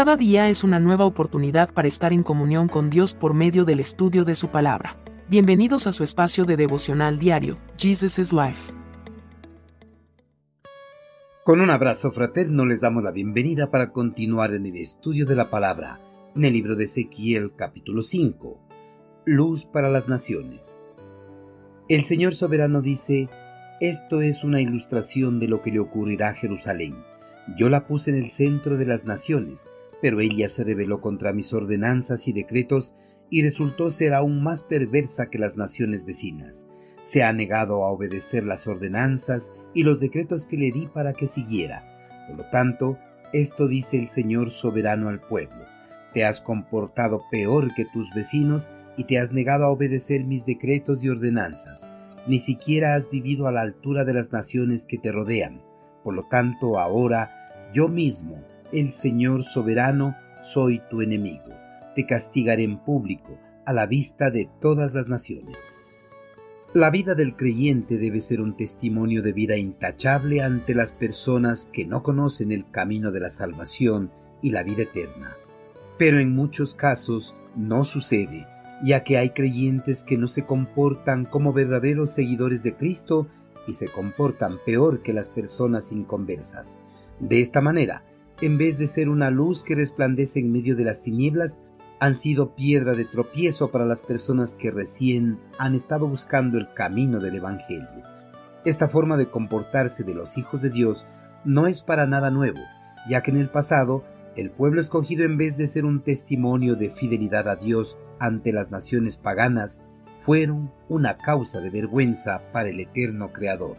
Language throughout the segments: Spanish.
Cada día es una nueva oportunidad para estar en comunión con Dios por medio del estudio de su palabra. Bienvenidos a su espacio de devocional diario, Jesus is Life. Con un abrazo fraterno les damos la bienvenida para continuar en el estudio de la palabra en el libro de Ezequiel capítulo 5, Luz para las Naciones. El Señor soberano dice, esto es una ilustración de lo que le ocurrirá a Jerusalén. Yo la puse en el centro de las naciones, pero ella se rebeló contra mis ordenanzas y decretos y resultó ser aún más perversa que las naciones vecinas. Se ha negado a obedecer las ordenanzas y los decretos que le di para que siguiera. Por lo tanto, esto dice el Señor soberano al pueblo. Te has comportado peor que tus vecinos y te has negado a obedecer mis decretos y ordenanzas. Ni siquiera has vivido a la altura de las naciones que te rodean. Por lo tanto, ahora yo mismo el Señor soberano, soy tu enemigo. Te castigaré en público, a la vista de todas las naciones. La vida del creyente debe ser un testimonio de vida intachable ante las personas que no conocen el camino de la salvación y la vida eterna. Pero en muchos casos no sucede, ya que hay creyentes que no se comportan como verdaderos seguidores de Cristo y se comportan peor que las personas inconversas. De esta manera, en vez de ser una luz que resplandece en medio de las tinieblas, han sido piedra de tropiezo para las personas que recién han estado buscando el camino del Evangelio. Esta forma de comportarse de los hijos de Dios no es para nada nuevo, ya que en el pasado el pueblo escogido en vez de ser un testimonio de fidelidad a Dios ante las naciones paganas, fueron una causa de vergüenza para el eterno Creador.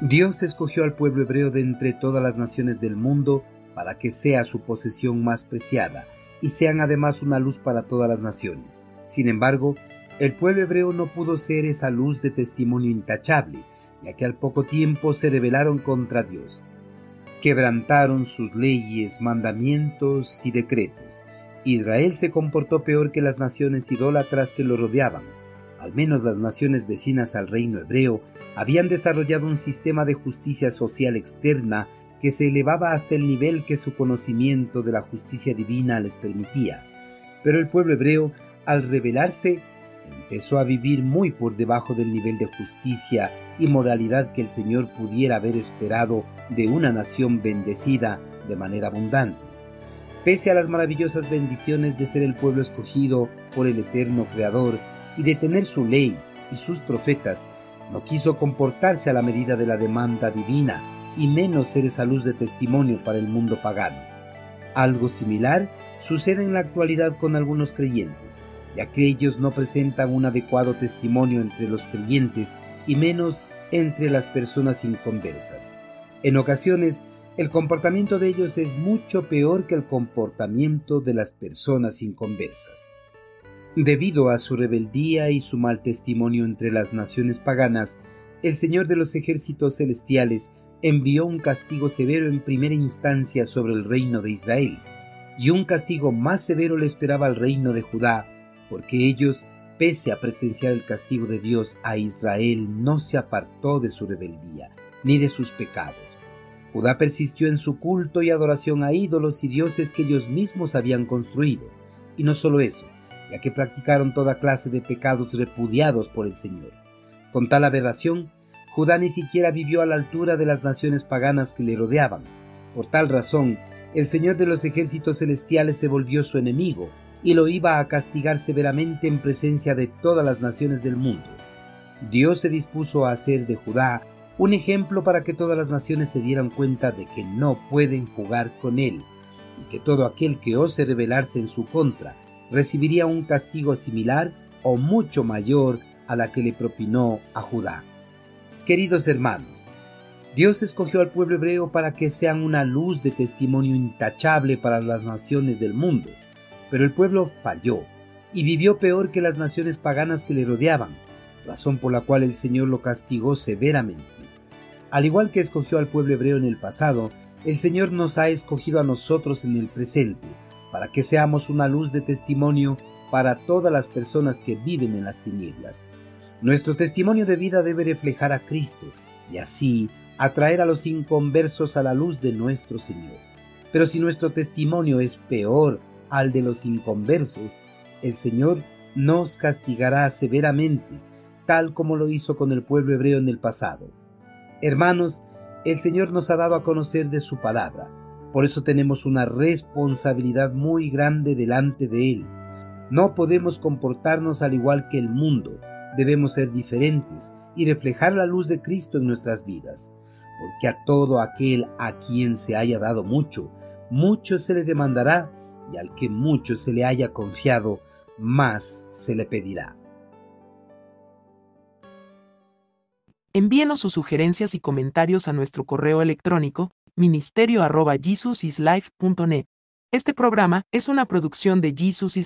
Dios escogió al pueblo hebreo de entre todas las naciones del mundo para que sea su posesión más preciada y sean además una luz para todas las naciones. Sin embargo, el pueblo hebreo no pudo ser esa luz de testimonio intachable, ya que al poco tiempo se rebelaron contra Dios. Quebrantaron sus leyes, mandamientos y decretos. Israel se comportó peor que las naciones idólatras que lo rodeaban al menos las naciones vecinas al reino hebreo, habían desarrollado un sistema de justicia social externa que se elevaba hasta el nivel que su conocimiento de la justicia divina les permitía. Pero el pueblo hebreo, al rebelarse, empezó a vivir muy por debajo del nivel de justicia y moralidad que el Señor pudiera haber esperado de una nación bendecida de manera abundante. Pese a las maravillosas bendiciones de ser el pueblo escogido por el eterno Creador, y de tener su ley y sus profetas, no quiso comportarse a la medida de la demanda divina y menos ser esa luz de testimonio para el mundo pagano. Algo similar sucede en la actualidad con algunos creyentes, ya que ellos no presentan un adecuado testimonio entre los creyentes y menos entre las personas inconversas. En ocasiones, el comportamiento de ellos es mucho peor que el comportamiento de las personas inconversas. Debido a su rebeldía y su mal testimonio entre las naciones paganas, el Señor de los ejércitos celestiales envió un castigo severo en primera instancia sobre el reino de Israel, y un castigo más severo le esperaba al reino de Judá, porque ellos, pese a presenciar el castigo de Dios a Israel, no se apartó de su rebeldía, ni de sus pecados. Judá persistió en su culto y adoración a ídolos y dioses que ellos mismos habían construido. Y no solo eso, ya que practicaron toda clase de pecados repudiados por el Señor. Con tal aberración, Judá ni siquiera vivió a la altura de las naciones paganas que le rodeaban. Por tal razón, el Señor de los ejércitos celestiales se volvió su enemigo y lo iba a castigar severamente en presencia de todas las naciones del mundo. Dios se dispuso a hacer de Judá un ejemplo para que todas las naciones se dieran cuenta de que no pueden jugar con él, y que todo aquel que ose rebelarse en su contra recibiría un castigo similar o mucho mayor a la que le propinó a Judá. Queridos hermanos, Dios escogió al pueblo hebreo para que sean una luz de testimonio intachable para las naciones del mundo, pero el pueblo falló y vivió peor que las naciones paganas que le rodeaban, razón por la cual el Señor lo castigó severamente. Al igual que escogió al pueblo hebreo en el pasado, el Señor nos ha escogido a nosotros en el presente, para que seamos una luz de testimonio para todas las personas que viven en las tinieblas. Nuestro testimonio de vida debe reflejar a Cristo y así atraer a los inconversos a la luz de nuestro Señor. Pero si nuestro testimonio es peor al de los inconversos, el Señor nos castigará severamente, tal como lo hizo con el pueblo hebreo en el pasado. Hermanos, el Señor nos ha dado a conocer de su palabra, por eso tenemos una responsabilidad muy grande delante de Él. No podemos comportarnos al igual que el mundo, debemos ser diferentes y reflejar la luz de Cristo en nuestras vidas, porque a todo aquel a quien se haya dado mucho, mucho se le demandará, y al que mucho se le haya confiado, más se le pedirá. Envíenos sus sugerencias y comentarios a nuestro correo electrónico ministerio arroba Este programa es una producción de Jesus is